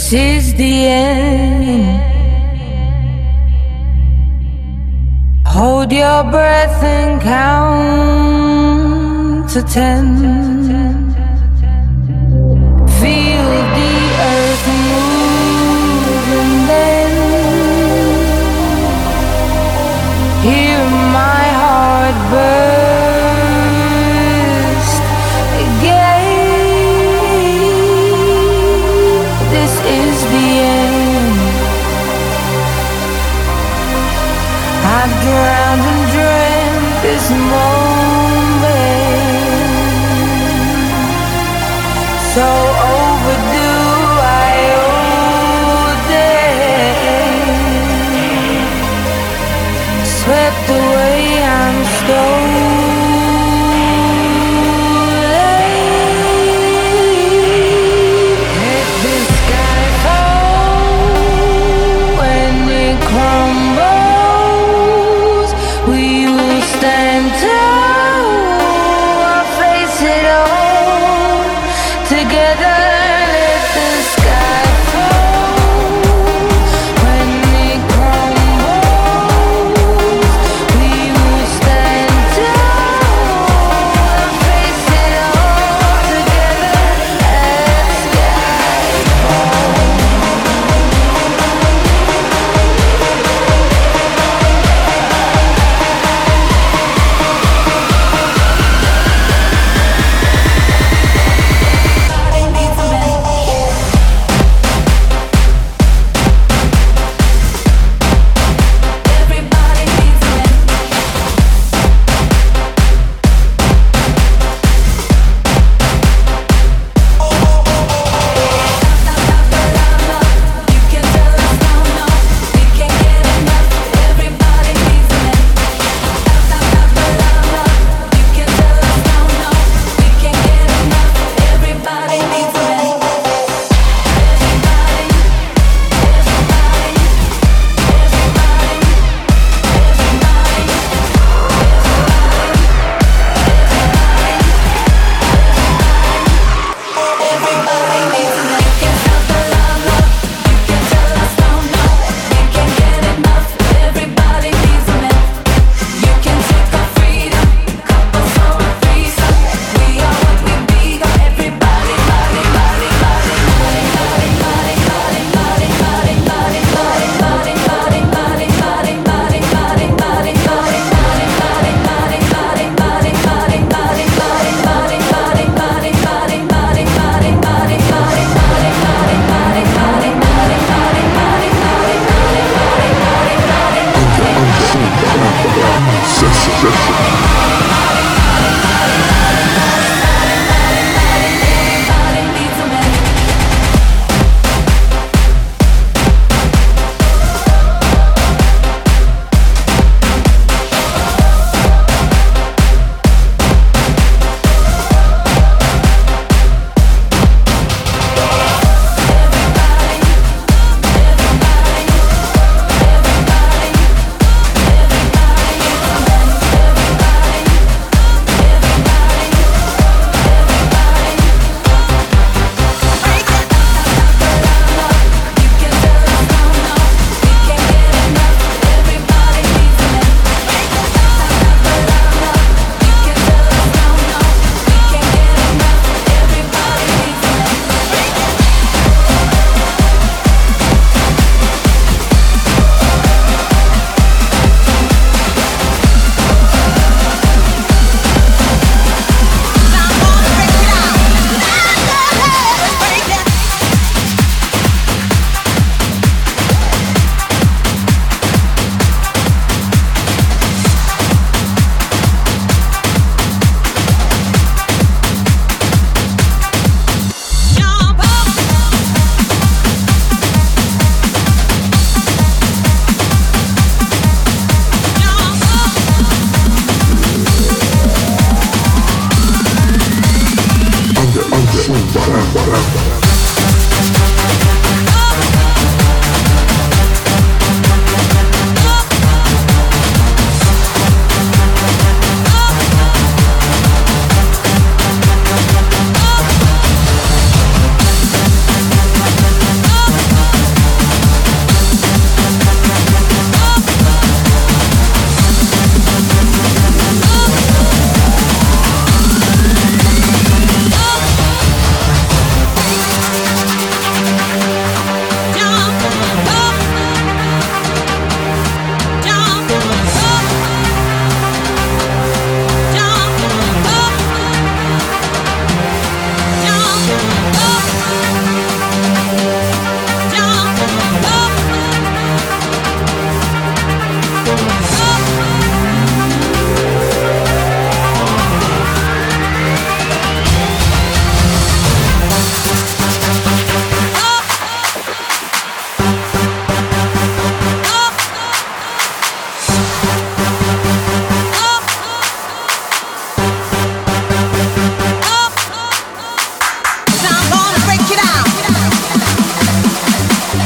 This is the end. Hold your breath and count to ten. Feel the earth move and then hear my heart burst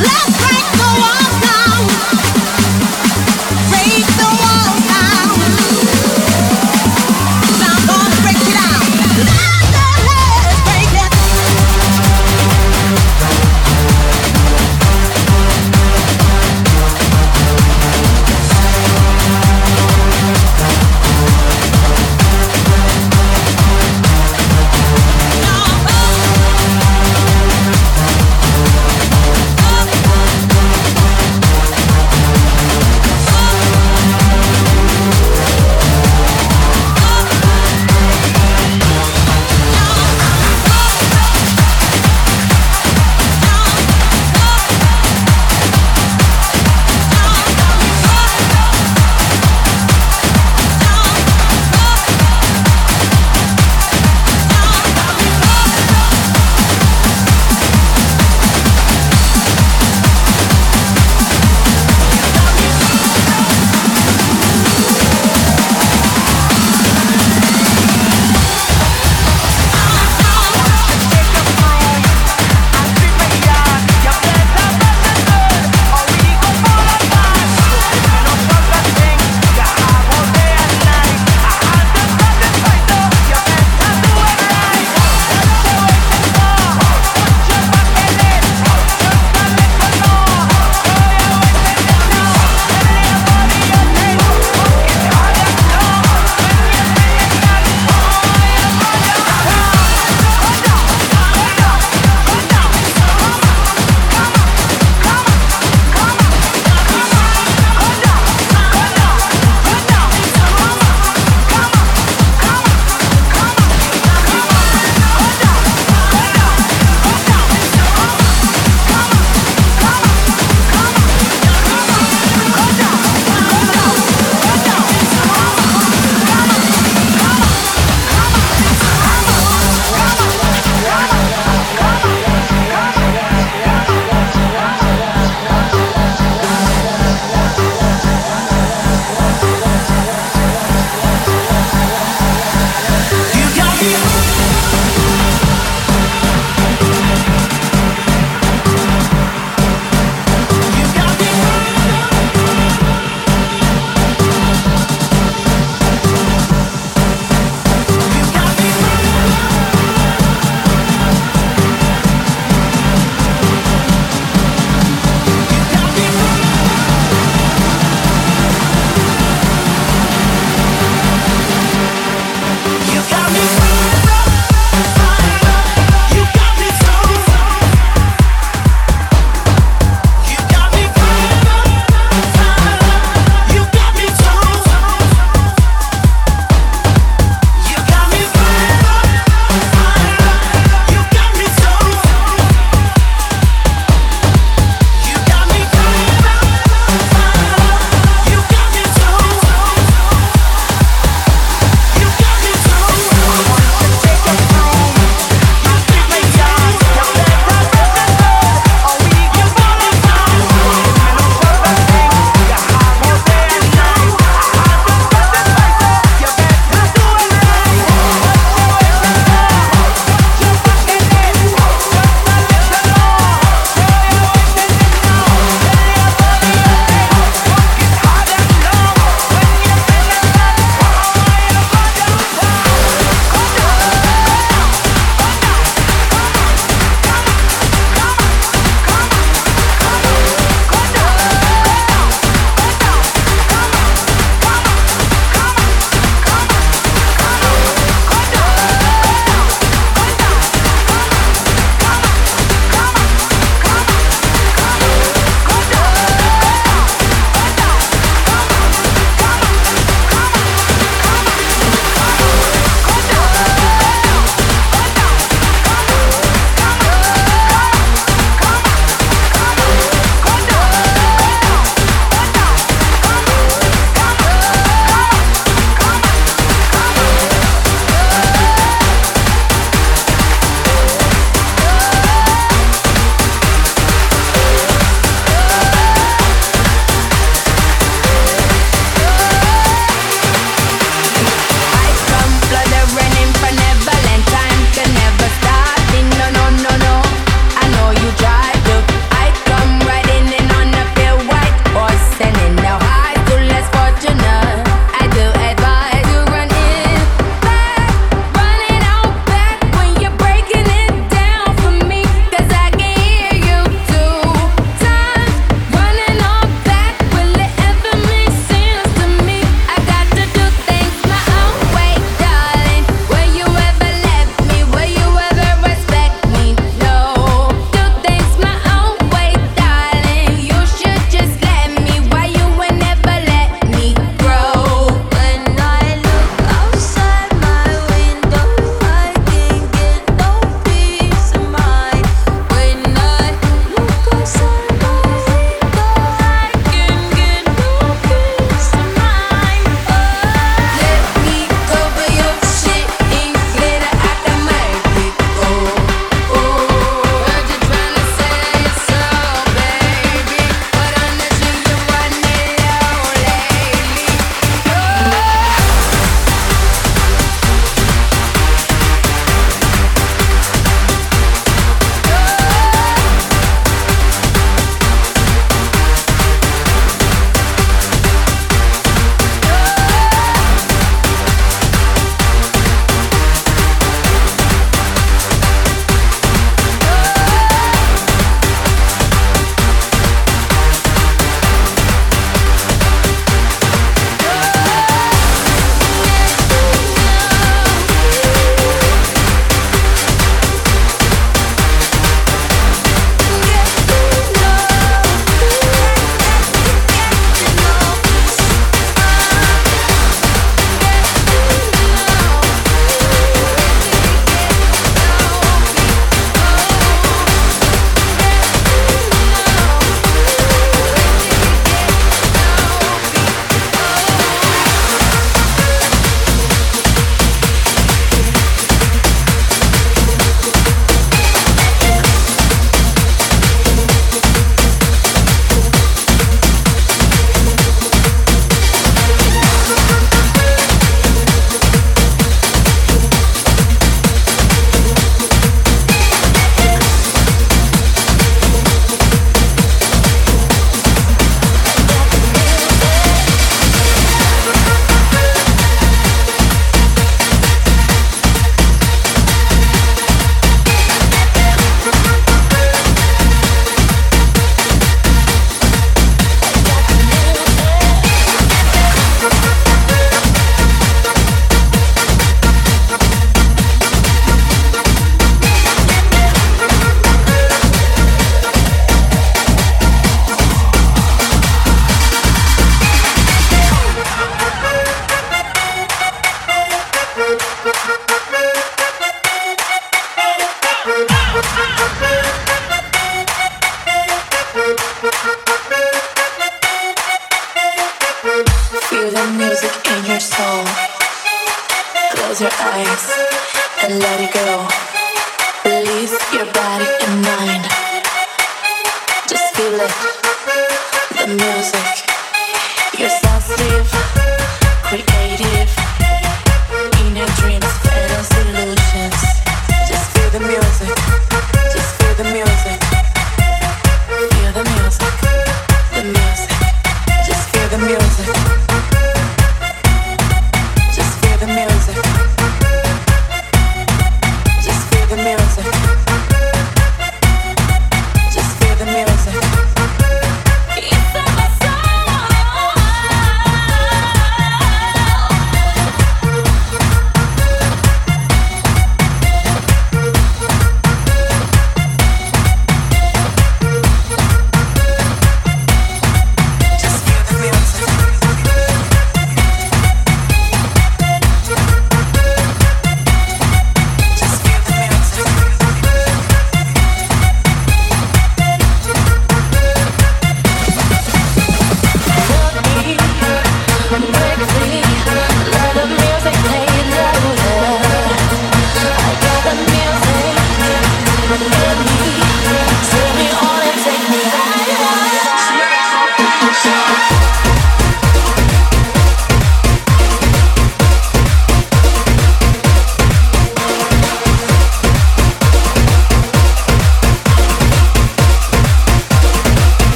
Left, break.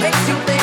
Makes you think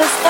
me.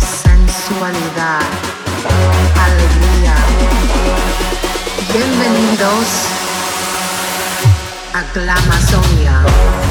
sensualidad, alegría. Bienvenidos a Glamazonia.